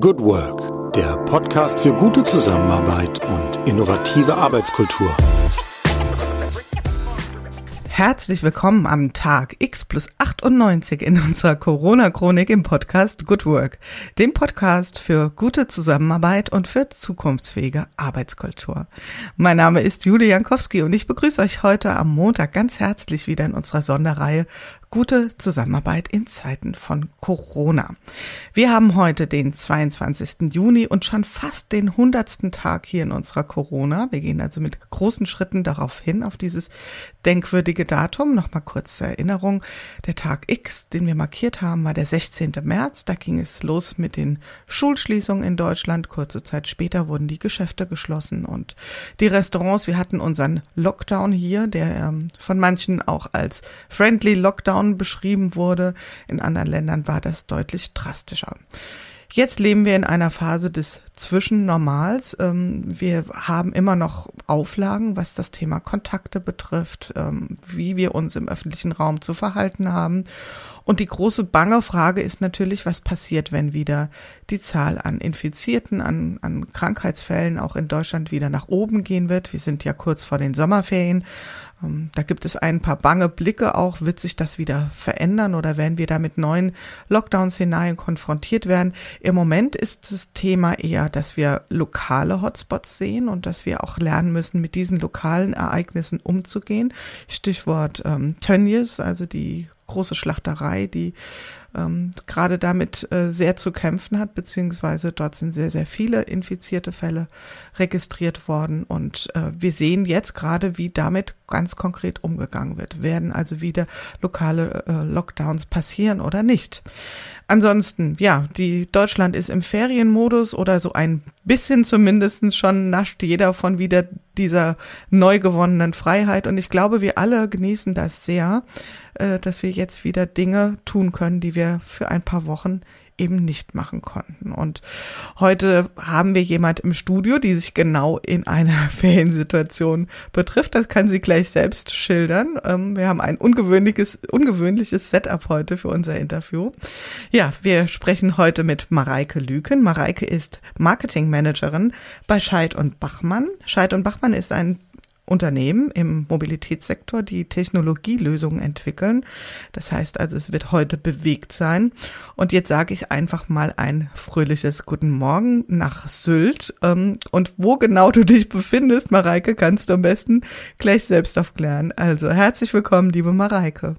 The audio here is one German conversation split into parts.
Good Work, der Podcast für gute Zusammenarbeit und innovative Arbeitskultur. Herzlich willkommen am Tag X plus 98 in unserer Corona-Chronik im Podcast Good Work, dem Podcast für gute Zusammenarbeit und für zukunftsfähige Arbeitskultur. Mein Name ist Julie Jankowski und ich begrüße euch heute am Montag ganz herzlich wieder in unserer Sonderreihe gute Zusammenarbeit in Zeiten von Corona. Wir haben heute den 22. Juni und schon fast den 100. Tag hier in unserer Corona. Wir gehen also mit großen Schritten darauf hin, auf dieses denkwürdige Datum. Nochmal kurz zur Erinnerung. Der Tag X, den wir markiert haben, war der 16. März. Da ging es los mit den Schulschließungen in Deutschland. Kurze Zeit später wurden die Geschäfte geschlossen und die Restaurants. Wir hatten unseren Lockdown hier, der ähm, von manchen auch als Friendly Lockdown Lockdown beschrieben wurde. In anderen Ländern war das deutlich drastischer. Jetzt leben wir in einer Phase des Zwischennormals. Ähm, wir haben immer noch Auflagen, was das Thema Kontakte betrifft, ähm, wie wir uns im öffentlichen Raum zu verhalten haben. Und die große bange Frage ist natürlich, was passiert, wenn wieder die Zahl an Infizierten, an, an Krankheitsfällen auch in Deutschland wieder nach oben gehen wird. Wir sind ja kurz vor den Sommerferien. Ähm, da gibt es ein paar bange Blicke auch. Wird sich das wieder verändern oder werden wir da mit neuen Lockdown-Szenarien konfrontiert werden? Im Moment ist das Thema eher, dass wir lokale Hotspots sehen und dass wir auch lernen müssen, mit diesen lokalen Ereignissen umzugehen. Stichwort ähm, Tönnies, also die große Schlachterei, die ähm, gerade damit äh, sehr zu kämpfen hat, beziehungsweise dort sind sehr, sehr viele infizierte Fälle registriert worden. Und äh, wir sehen jetzt gerade, wie damit ganz konkret umgegangen wird. Werden also wieder lokale äh, Lockdowns passieren oder nicht? Ansonsten, ja, die Deutschland ist im Ferienmodus oder so ein bisschen zumindestens schon nascht jeder von wieder dieser neu gewonnenen Freiheit. Und ich glaube, wir alle genießen das sehr, äh, dass wir jetzt wieder Dinge tun können, die wir für ein paar Wochen eben nicht machen konnten. Und heute haben wir jemand im Studio, die sich genau in einer Feriensituation betrifft. Das kann sie gleich selbst schildern. Ähm, wir haben ein ungewöhnliches, ungewöhnliches Setup heute für unser Interview. Ja, wir sprechen heute mit Mareike Lüken. Mareike ist Marketingmanagerin bei Scheid und Bachmann. Scheid und Bachmann ist ein Unternehmen im Mobilitätssektor, die Technologielösungen entwickeln. Das heißt also, es wird heute bewegt sein. Und jetzt sage ich einfach mal ein fröhliches Guten Morgen nach Sylt. Ähm, und wo genau du dich befindest, Mareike, kannst du am besten gleich selbst aufklären. Also herzlich willkommen, liebe Mareike.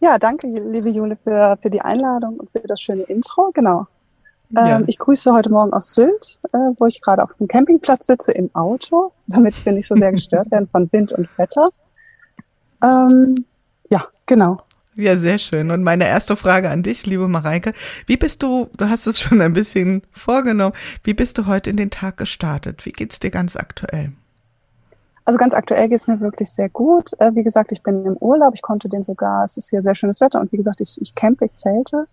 Ja, danke, liebe Jule, für, für die Einladung und für das schöne Intro. Genau. Ja. Ähm, ich grüße heute Morgen aus Sylt, äh, wo ich gerade auf dem Campingplatz sitze im Auto, damit wir nicht so sehr gestört werden von Wind und Wetter. Ähm, ja, genau. Ja, sehr schön. Und meine erste Frage an dich, liebe Mareike, wie bist du, du hast es schon ein bisschen vorgenommen, wie bist du heute in den Tag gestartet? Wie geht's dir ganz aktuell? Also ganz aktuell geht's mir wirklich sehr gut. Äh, wie gesagt, ich bin im Urlaub, ich konnte den sogar, es ist hier sehr schönes Wetter und wie gesagt, ich, ich campe, ich zelte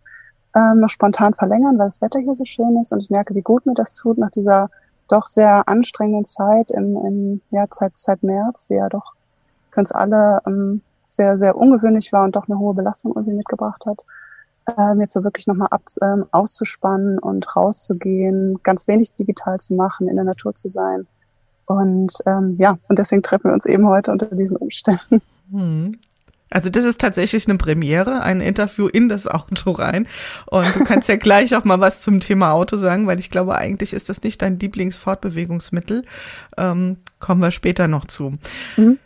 ähm, noch spontan verlängern, weil das Wetter hier so schön ist und ich merke, wie gut mir das tut nach dieser doch sehr anstrengenden Zeit im, im ja, seit, seit März, die ja doch für uns alle ähm, sehr, sehr ungewöhnlich war und doch eine hohe Belastung irgendwie mitgebracht hat. Ähm, jetzt so wirklich nochmal ab, ähm, auszuspannen und rauszugehen, ganz wenig digital zu machen, in der Natur zu sein. Und ähm, ja, und deswegen treffen wir uns eben heute unter diesen Umständen. Hm. Also das ist tatsächlich eine Premiere, ein Interview in das Auto rein. Und du kannst ja gleich auch mal was zum Thema Auto sagen, weil ich glaube, eigentlich ist das nicht dein Lieblingsfortbewegungsmittel. Ähm, kommen wir später noch zu. Mhm.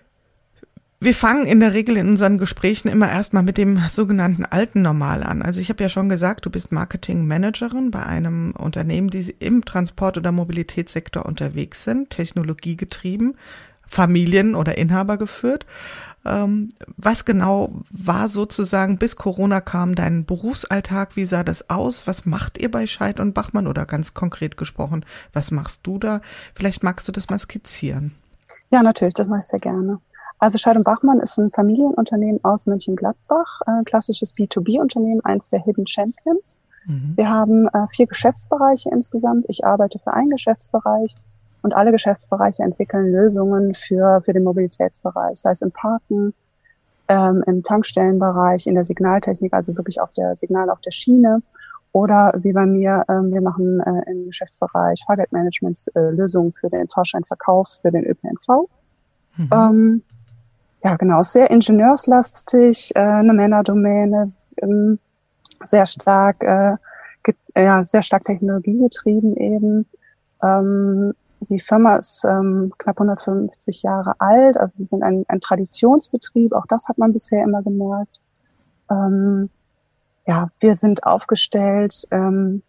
Wir fangen in der Regel in unseren Gesprächen immer erstmal mit dem sogenannten alten Normal an. Also ich habe ja schon gesagt, du bist Marketingmanagerin bei einem Unternehmen, die im Transport- oder Mobilitätssektor unterwegs sind, technologiegetrieben, Familien- oder Inhaber geführt. Ähm, was genau war sozusagen, bis Corona kam, dein Berufsalltag? Wie sah das aus? Was macht ihr bei Scheid und Bachmann? Oder ganz konkret gesprochen, was machst du da? Vielleicht magst du das mal skizzieren. Ja, natürlich, das mache ich sehr gerne. Also Scheid und Bachmann ist ein Familienunternehmen aus Mönchengladbach, ein klassisches B2B-Unternehmen, eins der Hidden Champions. Mhm. Wir haben äh, vier Geschäftsbereiche insgesamt. Ich arbeite für einen Geschäftsbereich und alle Geschäftsbereiche entwickeln Lösungen für, für den Mobilitätsbereich, sei es im Parken, ähm, im Tankstellenbereich, in der Signaltechnik, also wirklich auf der Signal auf der Schiene Oder wie bei mir, ähm, wir machen äh, im Geschäftsbereich Fahrgeldmanagement äh, Lösungen für den Fahrscheinverkauf für den ÖPNV. Mhm. Ähm, ja, genau, sehr ingenieurslastig, äh, eine Männerdomäne, ähm, sehr stark, äh, ja, sehr stark technologiegetrieben eben. Ähm, die Firma ist ähm, knapp 150 Jahre alt, also wir sind ein, ein Traditionsbetrieb, auch das hat man bisher immer gemerkt. Ähm, ja, wir sind aufgestellt, ähm,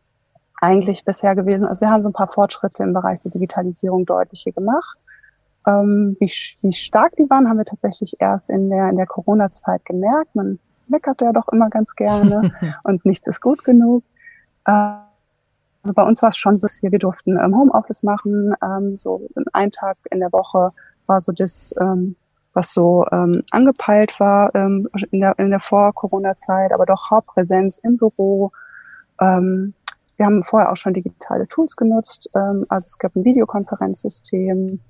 eigentlich bisher gewesen. Also wir haben so ein paar Fortschritte im Bereich der Digitalisierung deutlich hier gemacht. Ähm, wie, wie stark die waren, haben wir tatsächlich erst in der, in der Corona-Zeit gemerkt. Man meckert ja doch immer ganz gerne und nichts ist gut genug. Äh, also bei uns war es schon so, wir, wir durften ähm, Homeoffice machen. Ähm, so ein Tag in der Woche war so das, ähm, was so ähm, angepeilt war ähm, in der, in der Vor-Corona-Zeit, aber doch Hauptpräsenz im Büro. Ähm, wir haben vorher auch schon digitale Tools genutzt. Ähm, also es gab ein Videokonferenzsystem.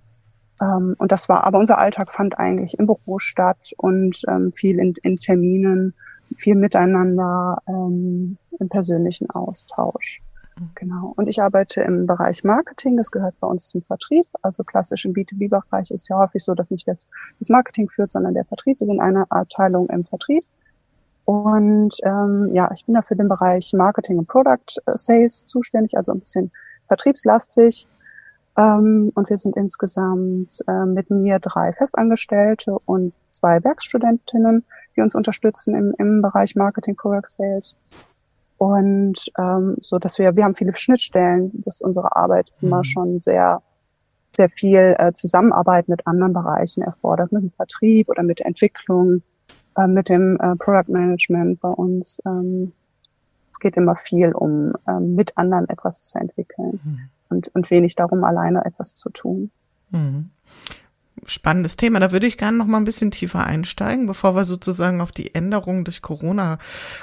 Ähm, und das war, aber unser Alltag fand eigentlich im Büro statt und ähm, viel in, in Terminen, viel miteinander, ähm, im persönlichen Austausch. Genau. Und ich arbeite im Bereich Marketing. Das gehört bei uns zum Vertrieb. Also klassisch im B2B-Bereich ist ja häufig so, dass nicht das Marketing führt, sondern der Vertrieb. Wir sind eine Abteilung im Vertrieb. Und ähm, ja, ich bin da für den Bereich Marketing und Product Sales zuständig, also ein bisschen vertriebslastig. Ähm, und wir sind insgesamt äh, mit mir drei Festangestellte und zwei Werkstudentinnen, die uns unterstützen im, im Bereich Marketing Product Sales. Und ähm, so, dass wir, wir haben viele Schnittstellen, dass unsere Arbeit mhm. immer schon sehr, sehr viel äh, Zusammenarbeit mit anderen Bereichen erfordert, mit dem Vertrieb oder mit der Entwicklung, äh, mit dem äh, Product Management bei uns. Ähm, es geht immer viel um äh, mit anderen etwas zu entwickeln mhm. und, und wenig darum, alleine etwas zu tun. Mhm spannendes Thema. Da würde ich gerne noch mal ein bisschen tiefer einsteigen, bevor wir sozusagen auf die Änderungen durch Corona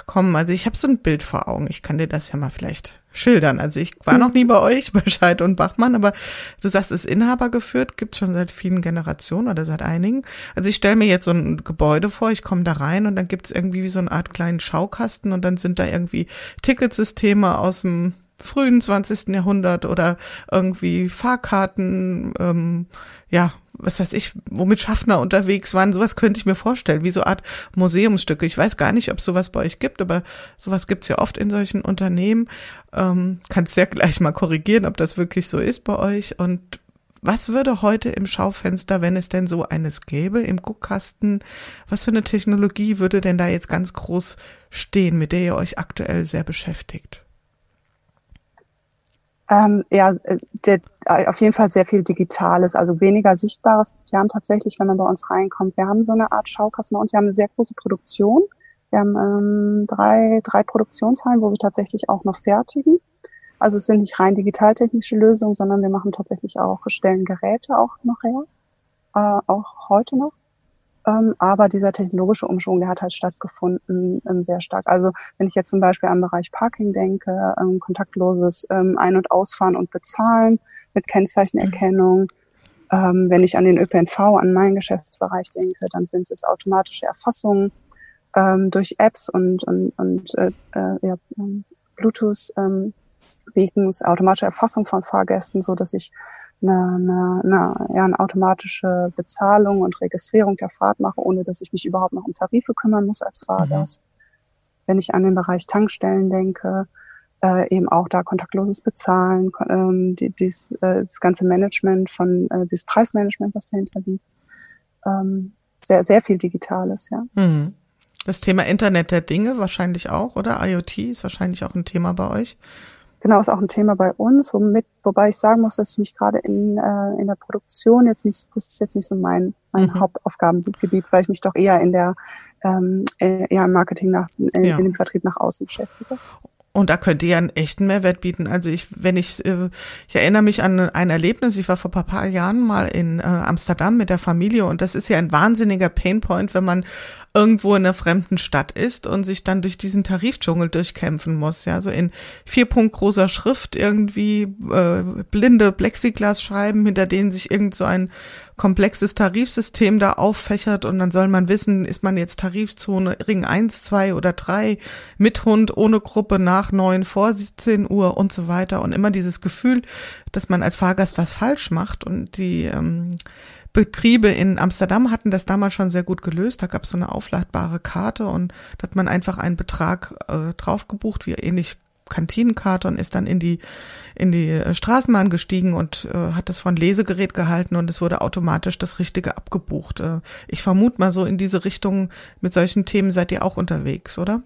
kommen. Also ich habe so ein Bild vor Augen. Ich kann dir das ja mal vielleicht schildern. Also ich war noch nie bei euch, bei Scheid und Bachmann, aber du sagst, es ist Inhaber geführt, gibt schon seit vielen Generationen oder seit einigen. Also ich stelle mir jetzt so ein Gebäude vor, ich komme da rein und dann gibt es irgendwie wie so eine Art kleinen Schaukasten und dann sind da irgendwie Ticketsysteme aus dem frühen 20. Jahrhundert oder irgendwie Fahrkarten, ähm, ja, was weiß ich, womit Schaffner unterwegs waren, sowas könnte ich mir vorstellen, wie so Art Museumsstücke. Ich weiß gar nicht, ob sowas bei euch gibt, aber sowas gibt's ja oft in solchen Unternehmen. Ähm, kannst ja gleich mal korrigieren, ob das wirklich so ist bei euch. Und was würde heute im Schaufenster, wenn es denn so eines gäbe, im Guckkasten, was für eine Technologie würde denn da jetzt ganz groß stehen, mit der ihr euch aktuell sehr beschäftigt? Ähm, ja, äh, der, äh, auf jeden Fall sehr viel Digitales, also weniger Sichtbares. Wir haben tatsächlich, wenn man bei uns reinkommt, wir haben so eine Art Schaukasten bei uns. Wir haben eine sehr große Produktion. Wir haben ähm, drei, drei Produktionshallen, wo wir tatsächlich auch noch fertigen. Also es sind nicht rein digitaltechnische Lösungen, sondern wir machen tatsächlich auch, stellen Geräte auch noch her, äh, auch heute noch. Ähm, aber dieser technologische Umschwung, der hat halt stattgefunden ähm, sehr stark. Also wenn ich jetzt zum Beispiel am Bereich Parking denke, ähm, kontaktloses ähm, Ein- und Ausfahren und Bezahlen mit Kennzeichenerkennung. Ähm, wenn ich an den ÖPNV, an meinen Geschäftsbereich denke, dann sind es automatische Erfassungen ähm, durch Apps und, und, und äh, äh, ja, ähm, Beacons, automatische Erfassung von Fahrgästen, so dass ich eine, eine, eine, ja, eine automatische Bezahlung und Registrierung der Fahrt mache, ohne dass ich mich überhaupt noch um Tarife kümmern muss als Fahrgast. Mhm. Wenn ich an den Bereich Tankstellen denke, äh, eben auch da kontaktloses Bezahlen, ähm, die, dies, äh, das ganze Management von, äh, dieses Preismanagement, was dahinter liegt. Ähm, sehr, sehr viel Digitales, ja. Mhm. Das Thema Internet der Dinge wahrscheinlich auch, oder? IoT ist wahrscheinlich auch ein Thema bei euch. Genau, ist auch ein Thema bei uns, womit, wobei ich sagen muss, dass ich mich gerade in, äh, in der Produktion jetzt nicht, das ist jetzt nicht so mein, mein mhm. Hauptaufgabengebiet, weil ich mich doch eher in der ähm, äh, eher im Marketing nach, in, ja. in dem Vertrieb nach außen beschäftige. Und da könnt ihr ja einen echten Mehrwert bieten. Also ich, wenn ich, äh, ich erinnere mich an ein Erlebnis, ich war vor ein paar Jahren mal in äh, Amsterdam mit der Familie und das ist ja ein wahnsinniger Painpoint, wenn man irgendwo in einer fremden Stadt ist und sich dann durch diesen Tarifdschungel durchkämpfen muss. Ja, so in vier Punkt großer Schrift irgendwie äh, blinde Plexiglas schreiben, hinter denen sich irgend so ein komplexes Tarifsystem da auffächert und dann soll man wissen, ist man jetzt Tarifzone Ring 1, 2 oder 3 mit Hund, ohne Gruppe, nach 9, vor 17 Uhr und so weiter und immer dieses Gefühl, dass man als Fahrgast was falsch macht und die ähm, Betriebe in Amsterdam hatten das damals schon sehr gut gelöst. Da gab es so eine aufladbare Karte und da hat man einfach einen Betrag äh, drauf gebucht, wie ähnlich Kantinenkarte und ist dann in die in die äh, Straßenbahn gestiegen und äh, hat das von Lesegerät gehalten und es wurde automatisch das Richtige abgebucht. Äh, ich vermute mal so in diese Richtung mit solchen Themen seid ihr auch unterwegs, oder?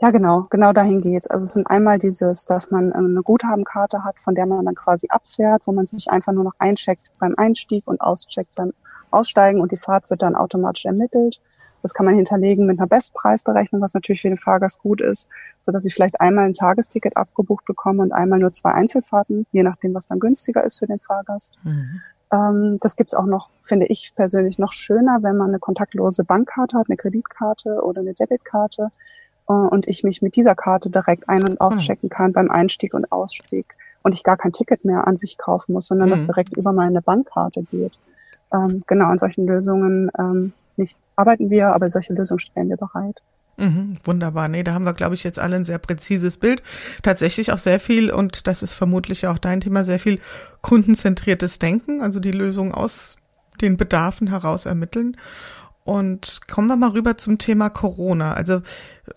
Ja, genau, genau dahin geht's. Also es sind einmal dieses, dass man äh, eine Guthabenkarte hat, von der man dann quasi abfährt, wo man sich einfach nur noch eincheckt beim Einstieg und auscheckt beim Aussteigen und die Fahrt wird dann automatisch ermittelt. Das kann man hinterlegen mit einer Bestpreisberechnung, was natürlich für den Fahrgast gut ist, so dass ich vielleicht einmal ein Tagesticket abgebucht bekomme und einmal nur zwei Einzelfahrten, je nachdem, was dann günstiger ist für den Fahrgast. Mhm. Ähm, das gibt's auch noch, finde ich persönlich noch schöner, wenn man eine kontaktlose Bankkarte hat, eine Kreditkarte oder eine Debitkarte äh, und ich mich mit dieser Karte direkt ein- und auschecken kann beim Einstieg und Ausstieg und ich gar kein Ticket mehr an sich kaufen muss, sondern mhm. das direkt über meine Bankkarte geht. Ähm, genau, an solchen Lösungen ähm, nicht arbeiten wir, aber solche Lösungen stellen wir bereit. Mhm, wunderbar. Nee, da haben wir, glaube ich, jetzt alle ein sehr präzises Bild. Tatsächlich auch sehr viel, und das ist vermutlich auch dein Thema, sehr viel kundenzentriertes Denken, also die Lösung aus den Bedarfen heraus ermitteln. Und kommen wir mal rüber zum Thema Corona. Also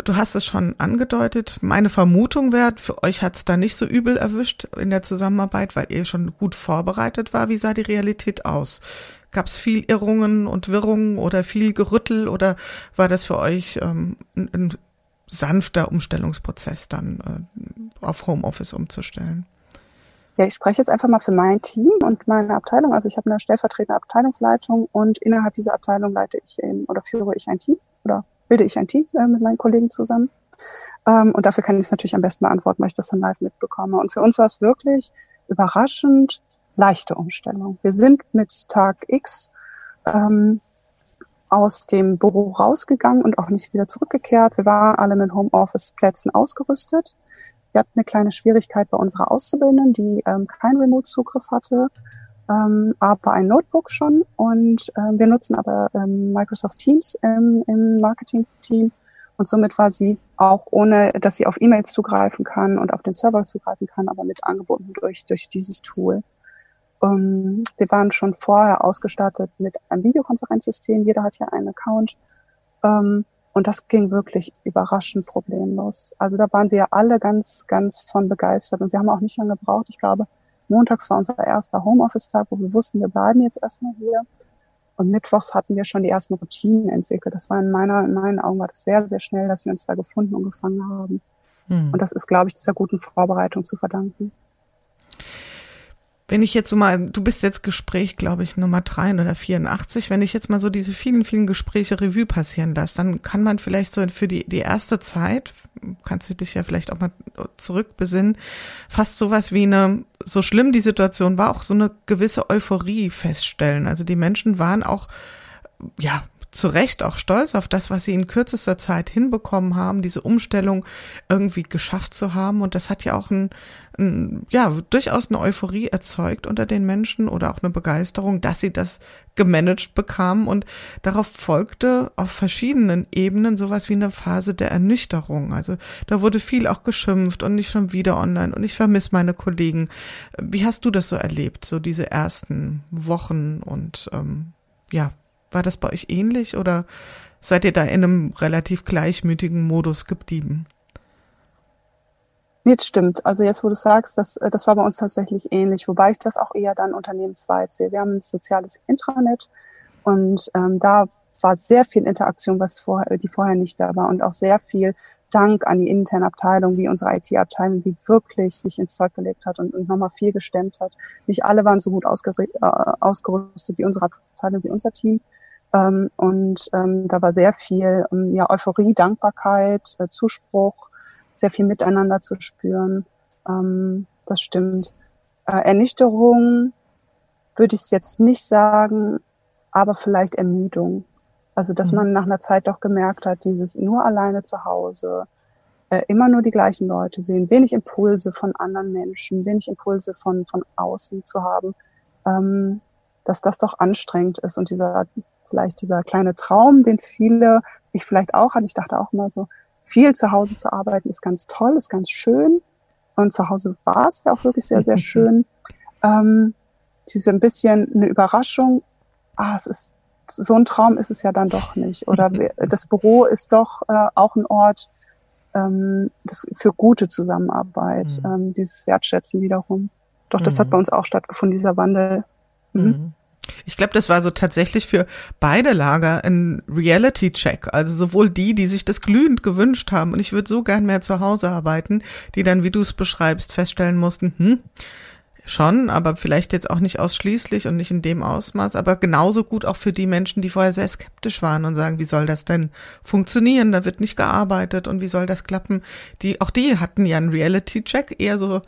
du hast es schon angedeutet. Meine Vermutung wäre, für euch hat es da nicht so übel erwischt in der Zusammenarbeit, weil ihr schon gut vorbereitet war. Wie sah die Realität aus? Gab es viel Irrungen und Wirrungen oder viel Gerüttel oder war das für euch ähm, ein, ein sanfter Umstellungsprozess dann äh, auf Homeoffice umzustellen? Ja, ich spreche jetzt einfach mal für mein Team und meine Abteilung. Also ich habe eine stellvertretende Abteilungsleitung und innerhalb dieser Abteilung leite ich eben oder führe ich ein Team oder bilde ich ein Team äh, mit meinen Kollegen zusammen. Ähm, und dafür kann ich es natürlich am besten beantworten, weil ich das dann live mitbekomme. Und für uns war es wirklich überraschend leichte Umstellung. Wir sind mit Tag X ähm, aus dem Büro rausgegangen und auch nicht wieder zurückgekehrt. Wir waren alle mit Homeoffice-Plätzen ausgerüstet. Wir hatten eine kleine Schwierigkeit bei unserer Auszubildenden, die ähm, keinen Remote-Zugriff hatte, ähm, aber ein Notebook schon. Und ähm, wir nutzen aber ähm, Microsoft Teams im, im Marketing-Team. Und somit war sie auch ohne, dass sie auf E-Mails zugreifen kann und auf den Server zugreifen kann, aber mit angebunden durch, durch dieses Tool. Um, ähm, wir waren schon vorher ausgestattet mit einem Videokonferenzsystem. Jeder hat ja einen Account. Um, ähm, und das ging wirklich überraschend problemlos. Also da waren wir alle ganz, ganz von begeistert. Und wir haben auch nicht lange gebraucht. Ich glaube, montags war unser erster Homeoffice-Tag, wo wir wussten, wir bleiben jetzt erstmal hier. Und mittwochs hatten wir schon die ersten Routinen entwickelt. Das war in meiner, in meinen Augen war das sehr, sehr schnell, dass wir uns da gefunden und gefangen haben. Hm. Und das ist, glaube ich, dieser guten Vorbereitung zu verdanken. Wenn ich jetzt so mal, du bist jetzt Gespräch, glaube ich, Nummer 3 oder 84, wenn ich jetzt mal so diese vielen, vielen Gespräche Revue passieren lasse, dann kann man vielleicht so für die, die erste Zeit, kannst du dich ja vielleicht auch mal zurückbesinnen, fast sowas wie eine, so schlimm die Situation war, auch so eine gewisse Euphorie feststellen. Also die Menschen waren auch, ja, zu Recht auch stolz auf das, was sie in kürzester Zeit hinbekommen haben, diese Umstellung irgendwie geschafft zu haben. Und das hat ja auch ein, ein, ja, durchaus eine Euphorie erzeugt unter den Menschen oder auch eine Begeisterung, dass sie das gemanagt bekamen. Und darauf folgte auf verschiedenen Ebenen sowas wie eine Phase der Ernüchterung. Also da wurde viel auch geschimpft und nicht schon wieder online und ich vermisse meine Kollegen. Wie hast du das so erlebt, so diese ersten Wochen und ähm, ja, war das bei euch ähnlich oder seid ihr da in einem relativ gleichmütigen Modus geblieben? Das stimmt. Also jetzt, wo du sagst, das, äh, das war bei uns tatsächlich ähnlich, wobei ich das auch eher dann unternehmensweit sehe. Wir haben ein soziales Intranet und ähm, da war sehr viel Interaktion, was vorher, die vorher nicht da war und auch sehr viel Dank an die interne Abteilung, wie unsere IT-Abteilung, die wirklich sich ins Zeug gelegt hat und, und nochmal viel gestemmt hat. Nicht alle waren so gut äh, ausgerüstet wie unsere Abteilung, wie unser Team. Ähm, und ähm, da war sehr viel ähm, ja, Euphorie, Dankbarkeit, äh, Zuspruch, sehr viel Miteinander zu spüren. Ähm, das stimmt. Äh, Ernüchterung würde ich jetzt nicht sagen, aber vielleicht Ermüdung. Also, dass mhm. man nach einer Zeit doch gemerkt hat, dieses nur alleine zu Hause, äh, immer nur die gleichen Leute sehen, wenig Impulse von anderen Menschen, wenig Impulse von, von außen zu haben, ähm, dass das doch anstrengend ist und dieser, vielleicht dieser kleine Traum, den viele, ich vielleicht auch hatte, ich dachte auch immer so, viel zu Hause zu arbeiten ist ganz toll, ist ganz schön. Und zu Hause war es ja auch wirklich sehr, sehr schön. Ähm, diese ein bisschen eine Überraschung, ah, es ist so ein Traum ist es ja dann doch nicht. Oder das Büro ist doch äh, auch ein Ort ähm, das, für gute Zusammenarbeit, mhm. ähm, dieses Wertschätzen wiederum. Doch das mhm. hat bei uns auch stattgefunden, dieser Wandel. Mhm. Ich glaube, das war so tatsächlich für beide Lager ein Reality-Check. Also sowohl die, die sich das glühend gewünscht haben und ich würde so gern mehr zu Hause arbeiten, die dann, wie du es beschreibst, feststellen mussten, hm, schon, aber vielleicht jetzt auch nicht ausschließlich und nicht in dem Ausmaß, aber genauso gut auch für die Menschen, die vorher sehr skeptisch waren und sagen, wie soll das denn funktionieren? Da wird nicht gearbeitet und wie soll das klappen? Die, auch die hatten ja einen Reality-Check, eher so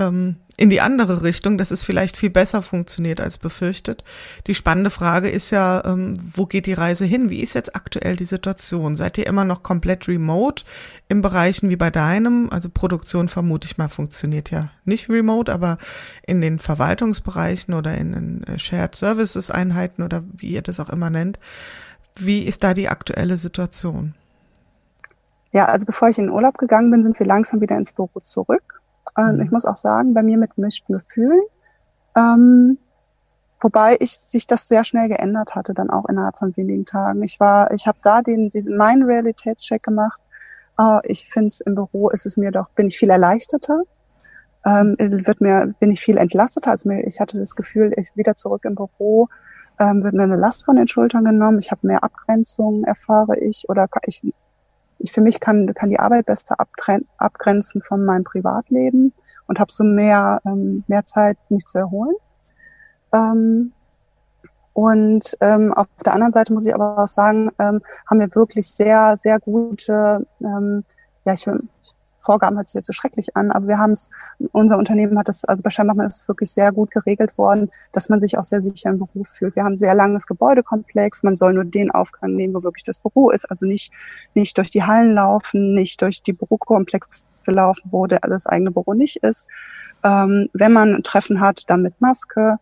ähm, in die andere Richtung, dass es vielleicht viel besser funktioniert als befürchtet. Die spannende Frage ist ja, ähm, wo geht die Reise hin? Wie ist jetzt aktuell die Situation? Seid ihr immer noch komplett remote in Bereichen wie bei deinem? Also Produktion vermute ich mal funktioniert ja nicht remote, aber in den Verwaltungsbereichen oder in den äh, Shared Services Einheiten oder wie ihr das auch immer nennt. Wie ist da die aktuelle Situation? Ja, also bevor ich in den Urlaub gegangen bin, sind wir langsam wieder ins Büro zurück. Und mhm. ich muss auch sagen, bei mir mit gemischten Gefühlen. Ähm, wobei ich sich das sehr schnell geändert hatte, dann auch innerhalb von wenigen Tagen. Ich war, ich habe da den, diesen meinen Realitätscheck gemacht. Uh, ich finde es im Büro ist es mir doch, bin ich viel erleichterter. Ähm, wird mir, bin ich viel entlasteter. Also mir, ich hatte das Gefühl, ich wieder zurück im Büro, ähm, wird mir eine Last von den Schultern genommen. Ich habe mehr Abgrenzung, erfahre ich, oder ich ich für mich kann, kann die Arbeit besser abgrenzen von meinem Privatleben und habe so mehr, ähm, mehr Zeit, mich zu erholen. Ähm, und ähm, auf der anderen Seite muss ich aber auch sagen, ähm, haben wir wirklich sehr, sehr gute, ähm, ja, ich, ich Vorgaben hört sich jetzt so schrecklich an, aber wir haben es, unser Unternehmen hat es, also bei Scheinbachmann ist es wirklich sehr gut geregelt worden, dass man sich auch sehr sicher im Beruf fühlt. Wir haben sehr langes Gebäudekomplex, man soll nur den Aufgang nehmen, wo wirklich das Büro ist, also nicht, nicht durch die Hallen laufen, nicht durch die Bürokomplexe laufen, wo der, das eigene Büro nicht ist. Ähm, wenn man ein Treffen hat, dann mit Maske.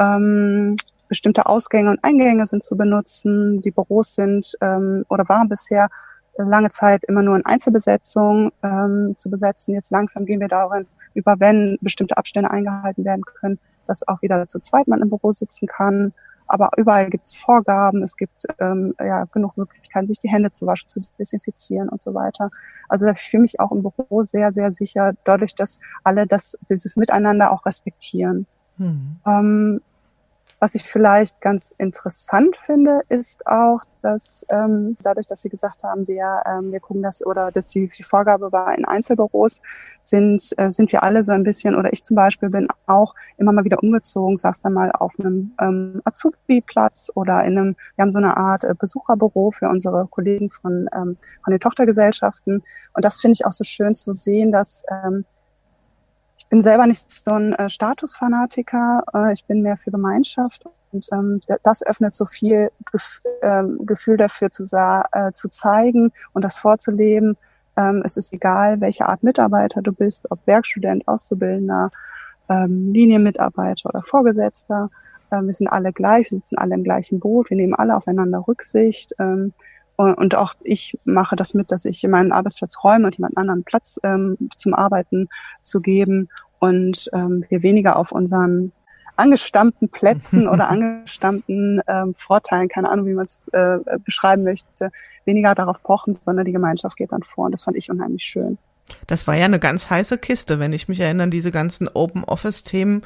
Ähm, bestimmte Ausgänge und Eingänge sind zu benutzen. Die Büros sind ähm, oder waren bisher lange Zeit immer nur in Einzelbesetzung ähm, zu besetzen. Jetzt langsam gehen wir darin über, wenn bestimmte Abstände eingehalten werden können, dass auch wieder zu zweit man im Büro sitzen kann. Aber überall gibt es Vorgaben, es gibt ähm, ja genug Möglichkeiten, sich die Hände zu waschen, zu desinfizieren und so weiter. Also da fühle ich mich auch im Büro sehr, sehr sicher, dadurch, dass alle das, dieses Miteinander auch respektieren. Mhm. Ähm, was ich vielleicht ganz interessant finde, ist auch, dass ähm, dadurch, dass Sie gesagt haben, wir, ähm, wir gucken das oder dass die, die Vorgabe war in Einzelbüros, sind, äh, sind wir alle so ein bisschen, oder ich zum Beispiel bin auch immer mal wieder umgezogen, saß dann mal auf einem ähm, Azubi-Platz oder in einem, wir haben so eine Art äh, Besucherbüro für unsere Kollegen von, ähm, von den Tochtergesellschaften. Und das finde ich auch so schön zu sehen, dass ähm, bin selber nicht so ein äh, Statusfanatiker. Äh, ich bin mehr für Gemeinschaft und ähm, das öffnet so viel Gef ähm, Gefühl dafür zu, äh, zu zeigen und das vorzuleben. Ähm, es ist egal, welche Art Mitarbeiter du bist, ob Werkstudent, Auszubildender, ähm, Linienmitarbeiter oder Vorgesetzter. Ähm, wir sind alle gleich, wir sitzen alle im gleichen Boot, wir nehmen alle aufeinander Rücksicht. Ähm, und auch ich mache das mit, dass ich meinen Arbeitsplatz räume und jemand anderen Platz ähm, zum Arbeiten zu geben und ähm, wir weniger auf unseren angestammten Plätzen oder angestammten ähm, Vorteilen, keine Ahnung, wie man es äh, beschreiben möchte, weniger darauf pochen, sondern die Gemeinschaft geht dann vor. Und das fand ich unheimlich schön. Das war ja eine ganz heiße Kiste, wenn ich mich erinnere, diese ganzen Open Office Themen,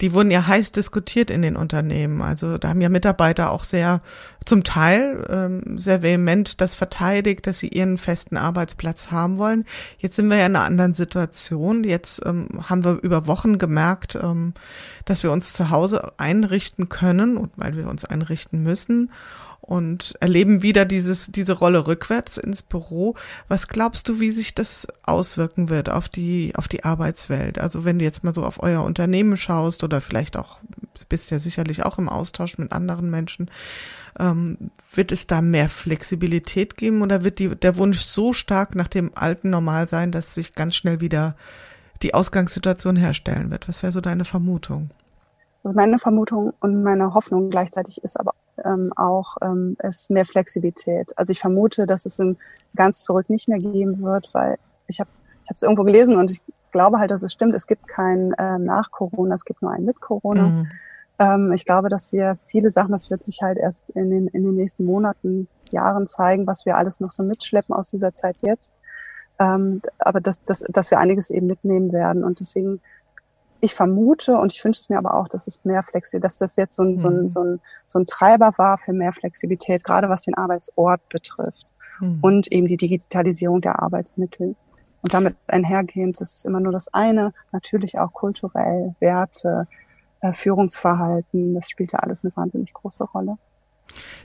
die wurden ja heiß diskutiert in den Unternehmen. Also da haben ja Mitarbeiter auch sehr, zum Teil ähm, sehr vehement das verteidigt, dass sie ihren festen Arbeitsplatz haben wollen. Jetzt sind wir ja in einer anderen Situation. Jetzt ähm, haben wir über Wochen gemerkt, ähm, dass wir uns zu Hause einrichten können, weil wir uns einrichten müssen und erleben wieder dieses, diese Rolle rückwärts ins Büro. Was glaubst du, wie sich das auswirken wird auf die, auf die Arbeitswelt? Also wenn du jetzt mal so auf euer Unternehmen schaust oder vielleicht auch, bist ja sicherlich auch im Austausch mit anderen Menschen, ähm, wird es da mehr Flexibilität geben oder wird die, der Wunsch so stark nach dem alten Normal sein, dass sich ganz schnell wieder die Ausgangssituation herstellen wird? Was wäre so deine Vermutung? Also meine Vermutung und meine Hoffnung gleichzeitig ist aber ähm, auch ähm, ist mehr Flexibilität. Also ich vermute, dass es ein ganz zurück nicht mehr geben wird, weil ich habe ich habe es irgendwo gelesen und ich glaube halt, dass es stimmt. Es gibt kein äh, nach Corona, es gibt nur ein mit Corona. Mhm. Ähm, ich glaube, dass wir viele Sachen, das wird sich halt erst in den in den nächsten Monaten, Jahren zeigen, was wir alles noch so mitschleppen aus dieser Zeit jetzt. Ähm, aber dass, dass, dass wir einiges eben mitnehmen werden und deswegen ich vermute und ich wünsche es mir aber auch, dass es mehr Flexi, dass das jetzt so ein, so, ein, mhm. so, ein, so ein Treiber war für mehr Flexibilität, gerade was den Arbeitsort betrifft mhm. und eben die Digitalisierung der Arbeitsmittel. Und damit einhergehend ist es immer nur das eine, natürlich auch kulturell, Werte, äh, Führungsverhalten, das spielt ja alles eine wahnsinnig große Rolle.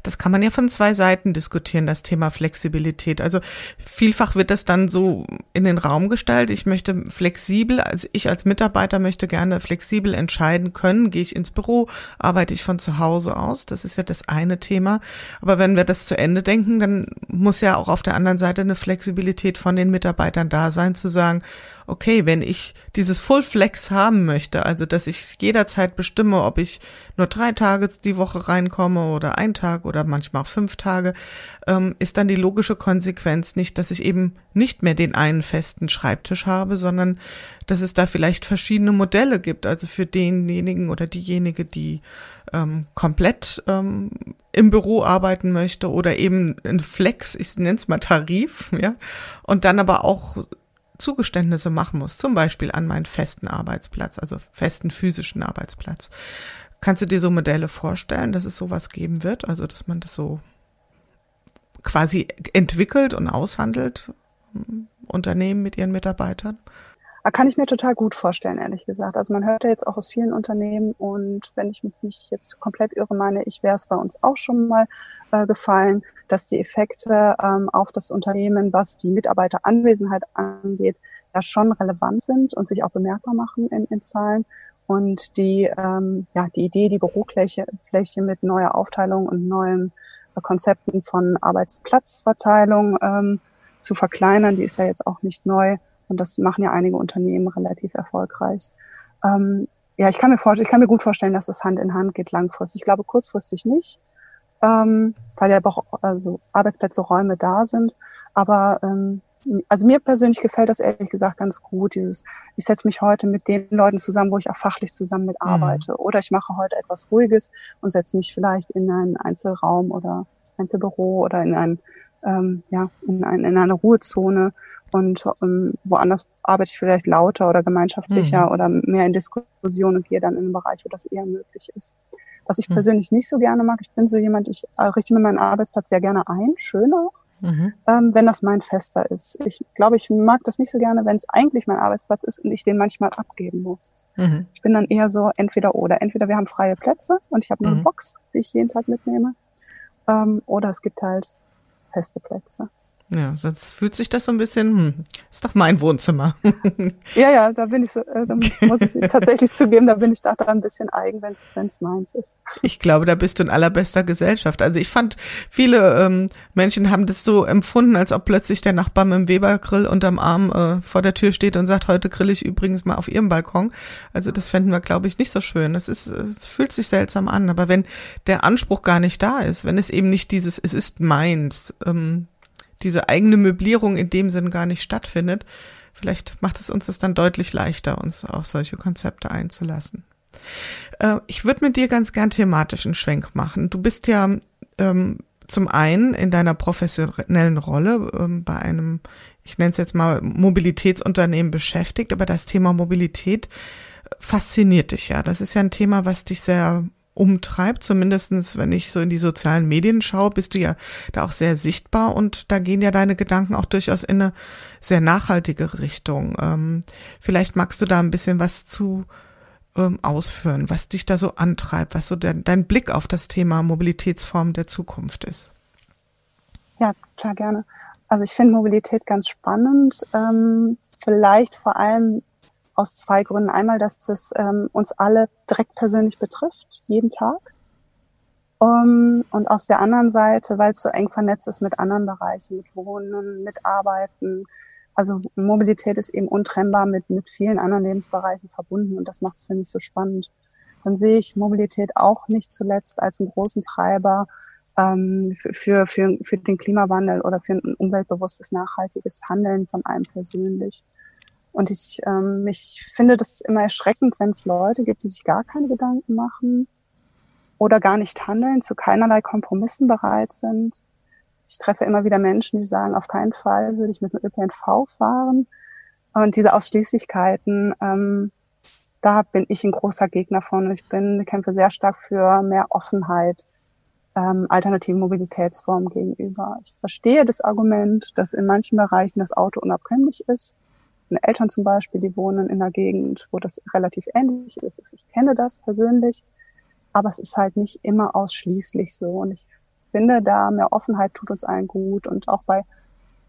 Das kann man ja von zwei Seiten diskutieren, das Thema Flexibilität. Also vielfach wird das dann so in den Raum gestellt. Ich möchte flexibel, also ich als Mitarbeiter möchte gerne flexibel entscheiden können, gehe ich ins Büro, arbeite ich von zu Hause aus. Das ist ja das eine Thema. Aber wenn wir das zu Ende denken, dann muss ja auch auf der anderen Seite eine Flexibilität von den Mitarbeitern da sein, zu sagen, okay, wenn ich dieses Full Flex haben möchte, also dass ich jederzeit bestimme, ob ich nur drei Tage die Woche reinkomme oder ein Tag oder manchmal auch fünf Tage, ähm, ist dann die logische Konsequenz nicht, dass ich eben nicht mehr den einen festen Schreibtisch habe, sondern dass es da vielleicht verschiedene Modelle gibt, also für denjenigen oder diejenige, die ähm, komplett ähm, im Büro arbeiten möchte oder eben ein Flex, ich nenne es mal Tarif, ja, und dann aber auch Zugeständnisse machen muss, zum Beispiel an meinen festen Arbeitsplatz, also festen physischen Arbeitsplatz. Kannst du dir so Modelle vorstellen, dass es sowas geben wird, also dass man das so quasi entwickelt und aushandelt, hm, Unternehmen mit ihren Mitarbeitern? Ah, kann ich mir total gut vorstellen, ehrlich gesagt. Also man hört ja jetzt auch aus vielen Unternehmen und wenn ich mich nicht jetzt komplett irre meine, ich wäre es bei uns auch schon mal äh, gefallen, dass die Effekte ähm, auf das Unternehmen, was die Mitarbeiteranwesenheit angeht, ja schon relevant sind und sich auch bemerkbar machen in, in Zahlen. Und die, ähm, ja, die Idee, die Bürofläche Fläche mit neuer Aufteilung und neuen äh, Konzepten von Arbeitsplatzverteilung ähm, zu verkleinern, die ist ja jetzt auch nicht neu. Und das machen ja einige Unternehmen relativ erfolgreich. Ähm, ja, ich kann mir vorstellen, ich kann mir gut vorstellen, dass das Hand in Hand geht langfristig. Ich glaube kurzfristig nicht, ähm, weil ja auch also Arbeitsplätze, Räume da sind. Aber ähm, also mir persönlich gefällt das ehrlich gesagt ganz gut. Dieses, ich setze mich heute mit den Leuten zusammen, wo ich auch fachlich zusammen mit mhm. arbeite. Mhm. Oder ich mache heute etwas Ruhiges und setze mich vielleicht in einen Einzelraum oder Einzelbüro oder in ein ähm, ja in, ein, in eine Ruhezone und ähm, woanders arbeite ich vielleicht lauter oder gemeinschaftlicher mhm. oder mehr in Diskussion und gehe dann in einen Bereich, wo das eher möglich ist. Was ich mhm. persönlich nicht so gerne mag, ich bin so jemand, ich äh, richte mir meinen Arbeitsplatz sehr gerne ein, schön auch, mhm. ähm, wenn das mein Fester ist. Ich glaube, ich mag das nicht so gerne, wenn es eigentlich mein Arbeitsplatz ist und ich den manchmal abgeben muss. Mhm. Ich bin dann eher so entweder oder. Entweder wir haben freie Plätze und ich habe eine mhm. Box, die ich jeden Tag mitnehme, ähm, oder es gibt halt feste Plätze. Ja, sonst fühlt sich das so ein bisschen, hm, ist doch mein Wohnzimmer. ja, ja, da bin ich so, äh, da muss ich tatsächlich zugeben, da bin ich da ein bisschen eigen, wenn es meins ist. Ich glaube, da bist du in allerbester Gesellschaft. Also ich fand, viele ähm, Menschen haben das so empfunden, als ob plötzlich der Nachbar mit dem Webergrill unterm Arm äh, vor der Tür steht und sagt, heute grill ich übrigens mal auf ihrem Balkon. Also das fänden wir, glaube ich, nicht so schön. Das ist, es fühlt sich seltsam an. Aber wenn der Anspruch gar nicht da ist, wenn es eben nicht dieses, es ist meins, ähm, diese eigene Möblierung in dem Sinn gar nicht stattfindet. Vielleicht macht es uns das dann deutlich leichter, uns auf solche Konzepte einzulassen. Äh, ich würde mit dir ganz gern thematischen Schwenk machen. Du bist ja ähm, zum einen in deiner professionellen Rolle ähm, bei einem, ich nenne es jetzt mal Mobilitätsunternehmen beschäftigt, aber das Thema Mobilität fasziniert dich ja. Das ist ja ein Thema, was dich sehr umtreibt, zumindestens wenn ich so in die sozialen Medien schaue, bist du ja da auch sehr sichtbar und da gehen ja deine Gedanken auch durchaus in eine sehr nachhaltige Richtung. Ähm, vielleicht magst du da ein bisschen was zu ähm, ausführen, was dich da so antreibt, was so dein, dein Blick auf das Thema Mobilitätsform der Zukunft ist. Ja, klar, gerne. Also ich finde Mobilität ganz spannend, ähm, vielleicht vor allem aus zwei Gründen. Einmal, dass es ähm, uns alle direkt persönlich betrifft, jeden Tag. Um, und aus der anderen Seite, weil es so eng vernetzt ist mit anderen Bereichen, mit Wohnen, mit Arbeiten. Also Mobilität ist eben untrennbar mit, mit vielen anderen Lebensbereichen verbunden und das macht es, finde ich, so spannend. Dann sehe ich Mobilität auch nicht zuletzt als einen großen Treiber ähm, für, für, für den Klimawandel oder für ein umweltbewusstes, nachhaltiges Handeln von einem persönlich. Und ich, ähm, ich finde das immer erschreckend, wenn es Leute gibt, die sich gar keine Gedanken machen oder gar nicht handeln, zu keinerlei Kompromissen bereit sind. Ich treffe immer wieder Menschen, die sagen, auf keinen Fall würde ich mit dem ÖPNV fahren. Und diese Ausschließlichkeiten, ähm, da bin ich ein großer Gegner von. Ich bin, kämpfe sehr stark für mehr Offenheit ähm, alternativen Mobilitätsformen gegenüber. Ich verstehe das Argument, dass in manchen Bereichen das Auto unabkömmlich ist. Meine Eltern zum Beispiel, die wohnen in einer Gegend, wo das relativ ähnlich ist. Ich kenne das persönlich, aber es ist halt nicht immer ausschließlich so. Und ich finde, da mehr Offenheit tut uns allen gut. Und auch bei,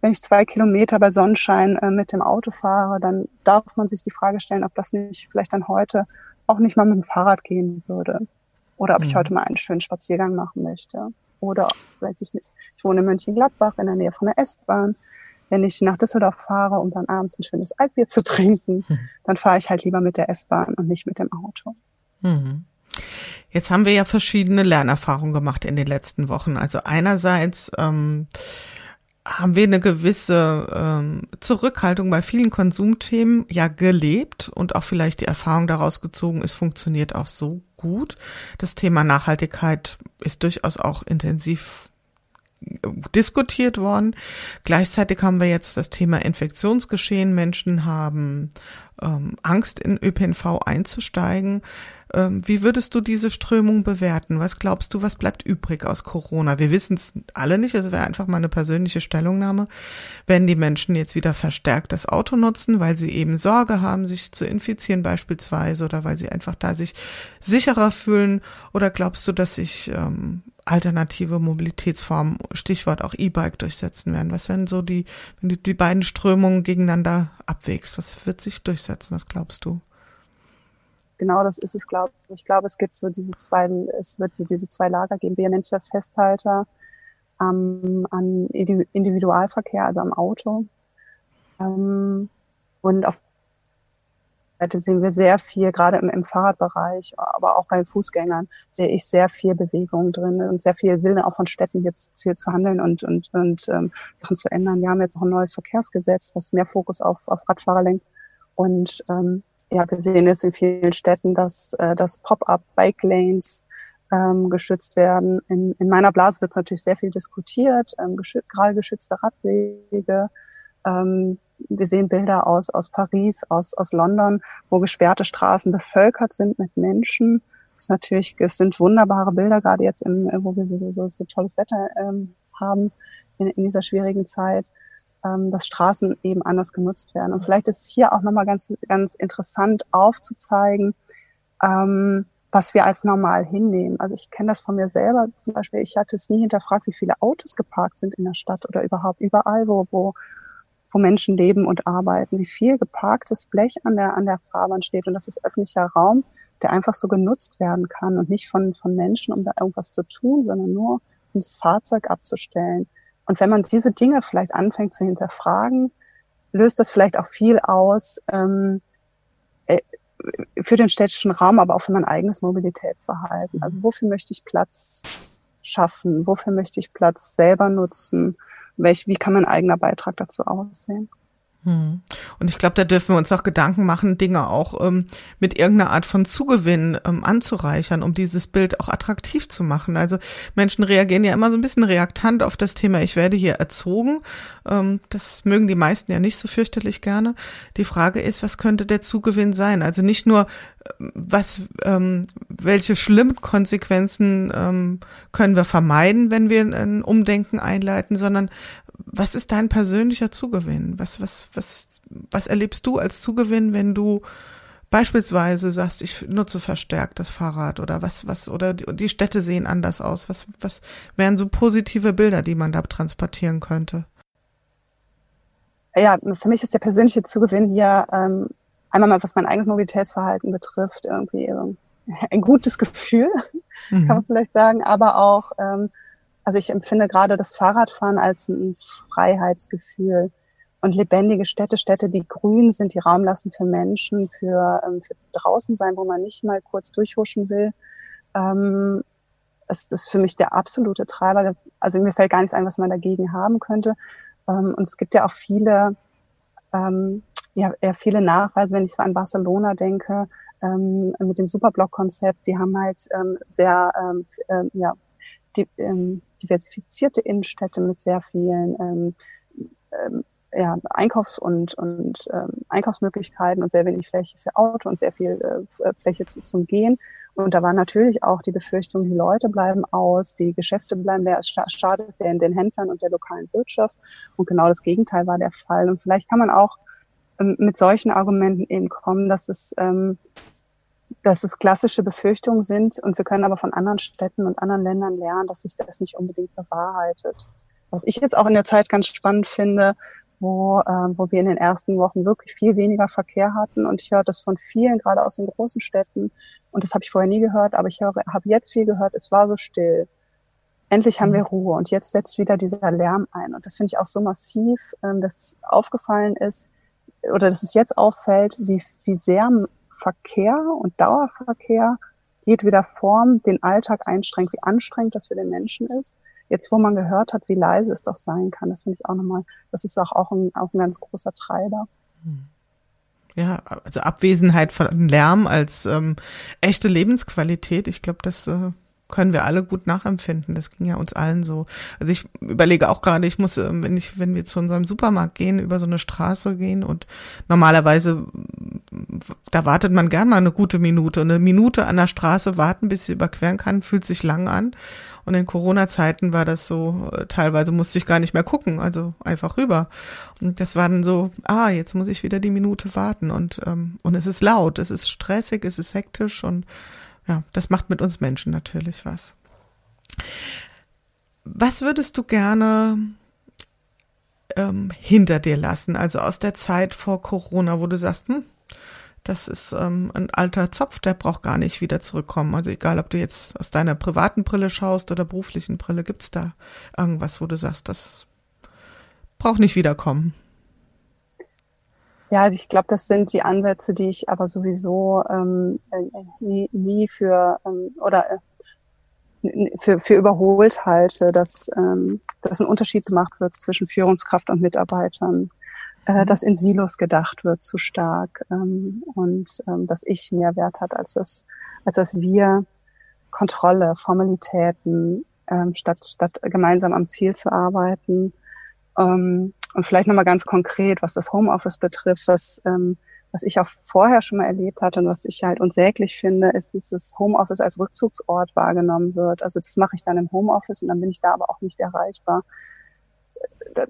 wenn ich zwei Kilometer bei Sonnenschein äh, mit dem Auto fahre, dann darf man sich die Frage stellen, ob das nicht vielleicht dann heute auch nicht mal mit dem Fahrrad gehen würde. Oder ob mhm. ich heute mal einen schönen Spaziergang machen möchte. Oder, weiß ich nicht, ich wohne in Mönchengladbach in der Nähe von der S-Bahn. Wenn ich nach Düsseldorf fahre, um dann abends ein schönes Altbier zu trinken, mhm. dann fahre ich halt lieber mit der S-Bahn und nicht mit dem Auto. Mhm. Jetzt haben wir ja verschiedene Lernerfahrungen gemacht in den letzten Wochen. Also einerseits ähm, haben wir eine gewisse ähm, Zurückhaltung bei vielen Konsumthemen ja gelebt und auch vielleicht die Erfahrung daraus gezogen, es funktioniert auch so gut. Das Thema Nachhaltigkeit ist durchaus auch intensiv diskutiert worden. Gleichzeitig haben wir jetzt das Thema Infektionsgeschehen. Menschen haben ähm, Angst, in ÖPNV einzusteigen. Ähm, wie würdest du diese Strömung bewerten? Was glaubst du, was bleibt übrig aus Corona? Wir wissen es alle nicht, es wäre einfach mal eine persönliche Stellungnahme. Wenn die Menschen jetzt wieder verstärkt das Auto nutzen, weil sie eben Sorge haben, sich zu infizieren beispielsweise oder weil sie einfach da sich sicherer fühlen? Oder glaubst du, dass sich ähm, alternative Mobilitätsformen, Stichwort auch E-Bike, durchsetzen werden? Was werden so die, wenn du die beiden Strömungen gegeneinander abwägst, was wird sich durchsetzen? Was glaubst du? Genau das ist es, glaube ich. Ich glaube, es gibt so diese zwei, es wird so diese zwei Lager geben, vehementer Festhalter ähm, an Individualverkehr, also am Auto. Ähm, und auf der Seite sehen wir sehr viel, gerade im, im Fahrradbereich, aber auch bei Fußgängern, sehe ich sehr viel Bewegung drin und sehr viel Willen auch von Städten jetzt hier zu handeln und, und, und ähm, Sachen zu ändern. Wir haben jetzt auch ein neues Verkehrsgesetz, was mehr Fokus auf, auf Radfahrer lenkt. Und ähm, ja, wir sehen es in vielen Städten, dass, äh, dass Pop-up-Bike-Lanes ähm, geschützt werden. In, in meiner Blase wird natürlich sehr viel diskutiert, ähm, geschü gerade geschützte Radwege. Ähm, wir sehen Bilder aus, aus Paris, aus, aus London, wo gesperrte Straßen bevölkert sind mit Menschen. Das ist natürlich, es sind wunderbare Bilder, gerade jetzt, im, wo wir sowieso so tolles Wetter ähm, haben in, in dieser schwierigen Zeit ähm, dass Straßen eben anders genutzt werden. Und vielleicht ist es hier auch nochmal ganz, ganz interessant aufzuzeigen, ähm, was wir als normal hinnehmen. Also ich kenne das von mir selber zum Beispiel. Ich hatte es nie hinterfragt, wie viele Autos geparkt sind in der Stadt oder überhaupt überall, wo, wo, wo Menschen leben und arbeiten, wie viel geparktes Blech an der, an der Fahrbahn steht. Und das ist öffentlicher Raum, der einfach so genutzt werden kann und nicht von, von Menschen, um da irgendwas zu tun, sondern nur, um das Fahrzeug abzustellen. Und wenn man diese Dinge vielleicht anfängt zu hinterfragen, löst das vielleicht auch viel aus ähm, äh, für den städtischen Raum, aber auch für mein eigenes Mobilitätsverhalten. Also wofür möchte ich Platz schaffen? Wofür möchte ich Platz selber nutzen? Welch, wie kann mein eigener Beitrag dazu aussehen? Und ich glaube, da dürfen wir uns auch Gedanken machen, Dinge auch ähm, mit irgendeiner Art von Zugewinn ähm, anzureichern, um dieses Bild auch attraktiv zu machen. Also Menschen reagieren ja immer so ein bisschen reaktant auf das Thema, ich werde hier erzogen. Ähm, das mögen die meisten ja nicht so fürchterlich gerne. Die Frage ist, was könnte der Zugewinn sein? Also nicht nur, ähm, was, ähm, welche schlimmen Konsequenzen ähm, können wir vermeiden, wenn wir ein Umdenken einleiten, sondern was ist dein persönlicher Zugewinn? Was, was, was, was erlebst du als Zugewinn, wenn du beispielsweise sagst, ich nutze verstärkt das Fahrrad oder was, was, oder die Städte sehen anders aus? Was, was wären so positive Bilder, die man da transportieren könnte? Ja, für mich ist der persönliche Zugewinn hier ähm, einmal mal, was mein eigenes Mobilitätsverhalten betrifft, irgendwie ein gutes Gefühl, mhm. kann man vielleicht sagen, aber auch, ähm, also ich empfinde gerade das Fahrradfahren als ein Freiheitsgefühl und lebendige Städte, Städte, die grün sind, die Raum lassen für Menschen, für, ähm, für draußen sein, wo man nicht mal kurz durchhuschen will. Ähm, es ist für mich der absolute Treiber. Also mir fällt gar nichts ein, was man dagegen haben könnte. Ähm, und es gibt ja auch viele, ähm, ja, eher viele Nachweise, wenn ich so an Barcelona denke, ähm, mit dem Superblock-Konzept, die haben halt ähm, sehr ähm, äh, ja, die, ähm, diversifizierte Innenstädte mit sehr vielen ähm, ähm, ja, Einkaufs- und, und ähm, Einkaufsmöglichkeiten und sehr wenig Fläche für Auto und sehr viel äh, Fläche zu, zum Gehen. Und da war natürlich auch die Befürchtung, die Leute bleiben aus, die Geschäfte bleiben leer, es schadet den, den Händlern und der lokalen Wirtschaft. Und genau das Gegenteil war der Fall. Und vielleicht kann man auch ähm, mit solchen Argumenten eben kommen, dass es, ähm, dass es klassische Befürchtungen sind und wir können aber von anderen Städten und anderen Ländern lernen, dass sich das nicht unbedingt bewahrheitet. Was ich jetzt auch in der Zeit ganz spannend finde, wo, äh, wo wir in den ersten Wochen wirklich viel weniger Verkehr hatten. Und ich höre das von vielen, gerade aus den großen Städten. Und das habe ich vorher nie gehört, aber ich habe jetzt viel gehört, es war so still. Endlich haben wir mhm. Ruhe und jetzt setzt wieder dieser Lärm ein. Und das finde ich auch so massiv, ähm, dass aufgefallen ist, oder dass es jetzt auffällt, wie, wie sehr Verkehr und Dauerverkehr geht wieder Form, den Alltag einstrengt, wie anstrengend das für den Menschen ist. Jetzt, wo man gehört hat, wie leise es doch sein kann, das finde ich auch nochmal, das ist auch, auch, ein, auch ein ganz großer Treiber. Ja, also Abwesenheit von Lärm als ähm, echte Lebensqualität. Ich glaube, das äh, können wir alle gut nachempfinden. Das ging ja uns allen so. Also ich überlege auch gerade, ich muss, ähm, wenn ich, wenn wir zu unserem Supermarkt gehen, über so eine Straße gehen und normalerweise, da wartet man gern mal eine gute Minute. Eine Minute an der Straße warten, bis sie überqueren kann, fühlt sich lang an. Und in Corona-Zeiten war das so, äh, teilweise musste ich gar nicht mehr gucken, also einfach rüber. Und das war dann so, ah, jetzt muss ich wieder die Minute warten und, ähm, und es ist laut, es ist stressig, es ist hektisch und ja, das macht mit uns Menschen natürlich was. Was würdest du gerne ähm, hinter dir lassen, also aus der Zeit vor Corona, wo du sagst, hm, das ist ähm, ein alter Zopf, der braucht gar nicht wieder zurückkommen. Also egal, ob du jetzt aus deiner privaten Brille schaust oder beruflichen Brille, gibt's da irgendwas, wo du sagst, das braucht nicht wiederkommen? Ja, also ich glaube, das sind die Ansätze, die ich aber sowieso ähm, äh, nie, nie für ähm, oder äh, für, für überholt halte, dass, ähm, dass ein Unterschied gemacht wird zwischen Führungskraft und Mitarbeitern, äh, mhm. dass in Silos gedacht wird zu stark ähm, und ähm, dass ich mehr Wert hat als das, als dass wir Kontrolle, Formalitäten, ähm, statt, statt gemeinsam am Ziel zu arbeiten. Ähm, und vielleicht nochmal ganz konkret, was das Homeoffice betrifft, was, ähm, was ich auch vorher schon mal erlebt hatte und was ich halt unsäglich finde, ist, dass das Homeoffice als Rückzugsort wahrgenommen wird. Also das mache ich dann im Homeoffice und dann bin ich da aber auch nicht erreichbar.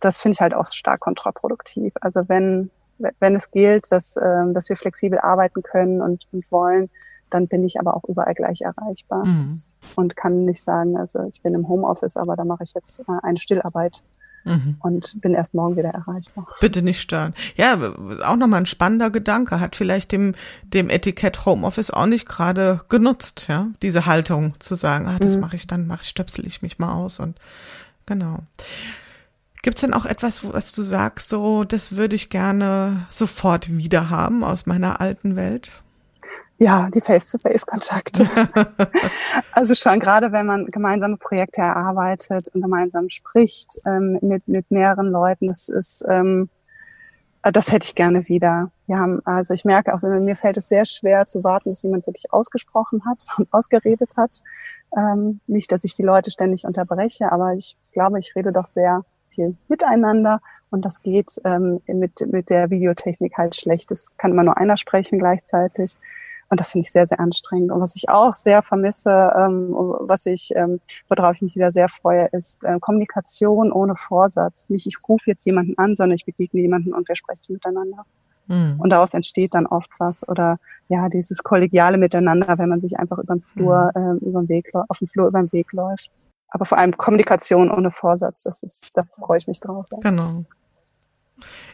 Das finde ich halt auch stark kontraproduktiv. Also wenn, wenn es gilt, dass, ähm, dass wir flexibel arbeiten können und, und wollen, dann bin ich aber auch überall gleich erreichbar mhm. und kann nicht sagen, also ich bin im Homeoffice, aber da mache ich jetzt äh, eine Stillarbeit Mhm. und bin erst morgen wieder erreichbar. Bitte nicht stören. Ja, auch nochmal ein spannender Gedanke. Hat vielleicht dem, dem Etikett Homeoffice auch nicht gerade genutzt, ja, diese Haltung zu sagen, ah, das mhm. mache ich dann, mache ich, stöpsel ich mich mal aus und genau. Gibt's denn auch etwas, was du sagst, so, das würde ich gerne sofort wieder haben aus meiner alten Welt? Ja, die Face-to-Face-Kontakte. also schon gerade, wenn man gemeinsame Projekte erarbeitet und gemeinsam spricht ähm, mit, mit mehreren Leuten, das ist, ähm, äh, das hätte ich gerne wieder. Wir haben, also ich merke auch, mir fällt es sehr schwer zu warten, bis jemand wirklich ausgesprochen hat und ausgeredet hat. Ähm, nicht, dass ich die Leute ständig unterbreche, aber ich glaube, ich rede doch sehr viel miteinander und das geht ähm, mit, mit der Videotechnik halt schlecht. Es kann immer nur einer sprechen gleichzeitig. Und das finde ich sehr, sehr anstrengend. Und was ich auch sehr vermisse, ähm, was ich, ähm, worauf ich mich wieder sehr freue, ist äh, Kommunikation ohne Vorsatz. Nicht, ich rufe jetzt jemanden an, sondern ich begegne jemanden und wir sprechen miteinander. Mhm. Und daraus entsteht dann oft was oder ja, dieses kollegiale Miteinander, wenn man sich einfach über den Flur, mhm. äh, über den Weg, auf dem Flur über den Weg läuft. Aber vor allem Kommunikation ohne Vorsatz, das ist, da freue ich mich drauf. Ja. Genau.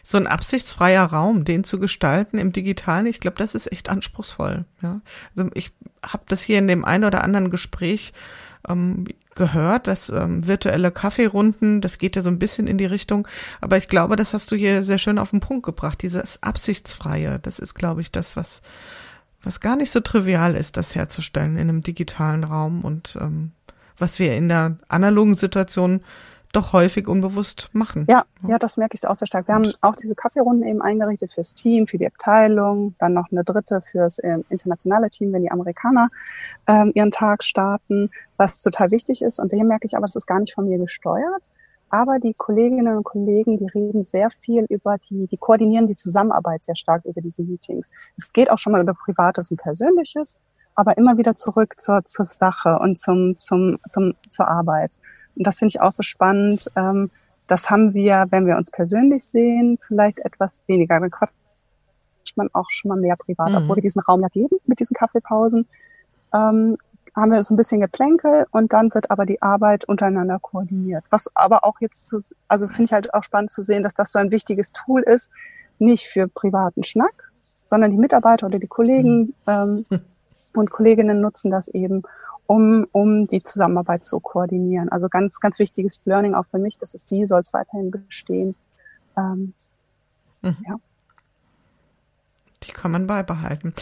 So ein absichtsfreier Raum, den zu gestalten im Digitalen, ich glaube, das ist echt anspruchsvoll. Ja. Also ich habe das hier in dem einen oder anderen Gespräch ähm, gehört, dass ähm, virtuelle Kaffeerunden, das geht ja so ein bisschen in die Richtung, aber ich glaube, das hast du hier sehr schön auf den Punkt gebracht, dieses Absichtsfreie, das ist, glaube ich, das, was, was gar nicht so trivial ist, das herzustellen in einem digitalen Raum und ähm, was wir in der analogen Situation doch häufig unbewusst machen. Ja, ja, das merke ich auch sehr stark. Wir haben auch diese Kaffeerunden eben eingerichtet fürs Team, für die Abteilung, dann noch eine dritte fürs äh, internationale Team, wenn die Amerikaner ähm, ihren Tag starten, was total wichtig ist. Und hier merke ich aber, das ist gar nicht von mir gesteuert. Aber die Kolleginnen und Kollegen, die reden sehr viel über die, die koordinieren die Zusammenarbeit sehr stark über diese Meetings. Es geht auch schon mal über Privates und Persönliches, aber immer wieder zurück zur, zur Sache und zum, zum, zum, zur Arbeit. Und das finde ich auch so spannend. Ähm, das haben wir, wenn wir uns persönlich sehen, vielleicht etwas weniger. Dann quatscht man auch schon mal mehr privat, mhm. obwohl wir diesen Raum ja geben mit diesen Kaffeepausen. Ähm, haben wir so ein bisschen Geplänkel und dann wird aber die Arbeit untereinander koordiniert. Was aber auch jetzt, zu, also finde ich halt auch spannend zu sehen, dass das so ein wichtiges Tool ist, nicht für privaten Schnack, sondern die Mitarbeiter oder die Kollegen mhm. ähm, und Kolleginnen nutzen das eben, um, um die Zusammenarbeit zu koordinieren. Also ganz, ganz wichtiges Learning auch für mich, dass es die soll es weiterhin bestehen. Ähm, mhm. Ja. Die kann man beibehalten.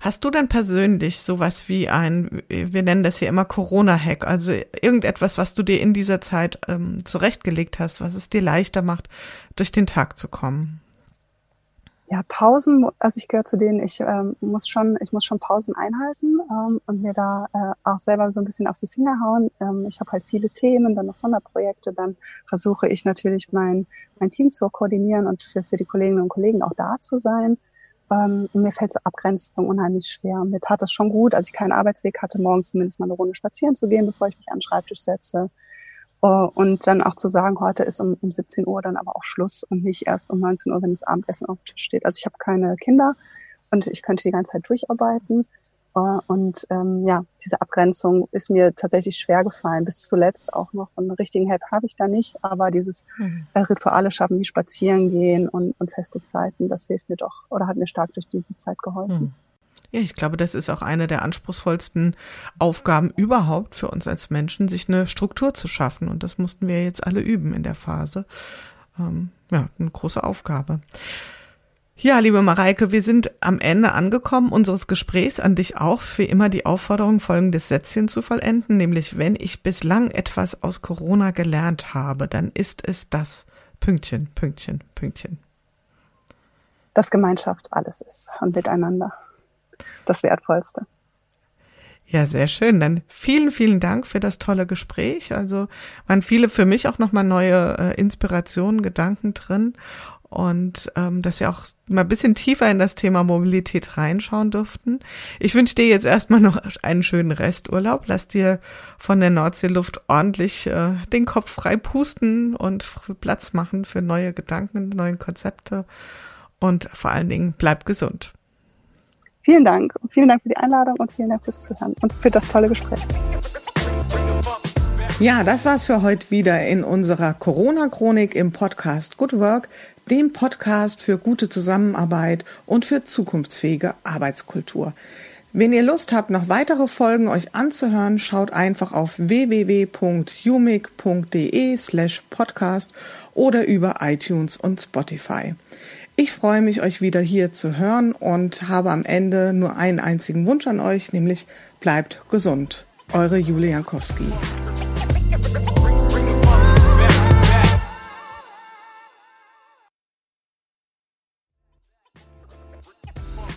Hast du denn persönlich sowas wie ein, wir nennen das hier immer Corona-Hack, also irgendetwas, was du dir in dieser Zeit ähm, zurechtgelegt hast, was es dir leichter macht, durch den Tag zu kommen? Ja, Pausen, also ich gehöre zu denen, ich ähm, muss schon, ich muss schon Pausen einhalten ähm, und mir da äh, auch selber so ein bisschen auf die Finger hauen. Ähm, ich habe halt viele Themen, dann noch Sonderprojekte, dann versuche ich natürlich mein, mein Team zu koordinieren und für, für die Kolleginnen und Kollegen auch da zu sein. Ähm, mir fällt so Abgrenzung unheimlich schwer. Mir tat es schon gut, als ich keinen Arbeitsweg hatte, morgens zumindest mal eine Runde spazieren zu gehen, bevor ich mich an den Schreibtisch setze und dann auch zu sagen, heute ist um, um 17 Uhr dann aber auch Schluss und nicht erst um 19 Uhr, wenn das Abendessen auf dem Tisch steht. Also ich habe keine Kinder und ich könnte die ganze Zeit durcharbeiten. Äh, und ähm, ja, diese Abgrenzung ist mir tatsächlich schwer gefallen, bis zuletzt auch noch. einen richtigen Help habe ich da nicht, aber dieses mhm. Äh, Rituale schaffen, wie spazieren gehen und, und feste Zeiten, das hilft mir doch oder hat mir stark durch diese Zeit geholfen. Mhm. Ja, ich glaube, das ist auch eine der anspruchsvollsten Aufgaben überhaupt für uns als Menschen, sich eine Struktur zu schaffen. Und das mussten wir jetzt alle üben in der Phase. Ähm, ja, eine große Aufgabe. Ja, liebe Mareike, wir sind am Ende angekommen unseres Gesprächs. An dich auch für immer die Aufforderung, folgendes Sätzchen zu vollenden, nämlich wenn ich bislang etwas aus Corona gelernt habe, dann ist es das Pünktchen, Pünktchen, Pünktchen. Dass Gemeinschaft alles ist und miteinander das Wertvollste. Ja, sehr schön. Dann vielen, vielen Dank für das tolle Gespräch. Also waren viele für mich auch nochmal neue äh, Inspirationen, Gedanken drin. Und ähm, dass wir auch mal ein bisschen tiefer in das Thema Mobilität reinschauen durften. Ich wünsche dir jetzt erstmal noch einen schönen Resturlaub. Lass dir von der Nordseeluft ordentlich äh, den Kopf frei pusten und Platz machen für neue Gedanken, neue Konzepte. Und vor allen Dingen bleib gesund. Vielen Dank. Vielen Dank für die Einladung und vielen Dank fürs Zuhören und für das tolle Gespräch. Ja, das war's für heute wieder in unserer Corona-Chronik im Podcast Good Work, dem Podcast für gute Zusammenarbeit und für zukunftsfähige Arbeitskultur. Wenn ihr Lust habt, noch weitere Folgen euch anzuhören, schaut einfach auf www.umic.de slash podcast oder über iTunes und Spotify. Ich freue mich, euch wieder hier zu hören und habe am Ende nur einen einzigen Wunsch an euch, nämlich bleibt gesund. Eure Julia Jankowski.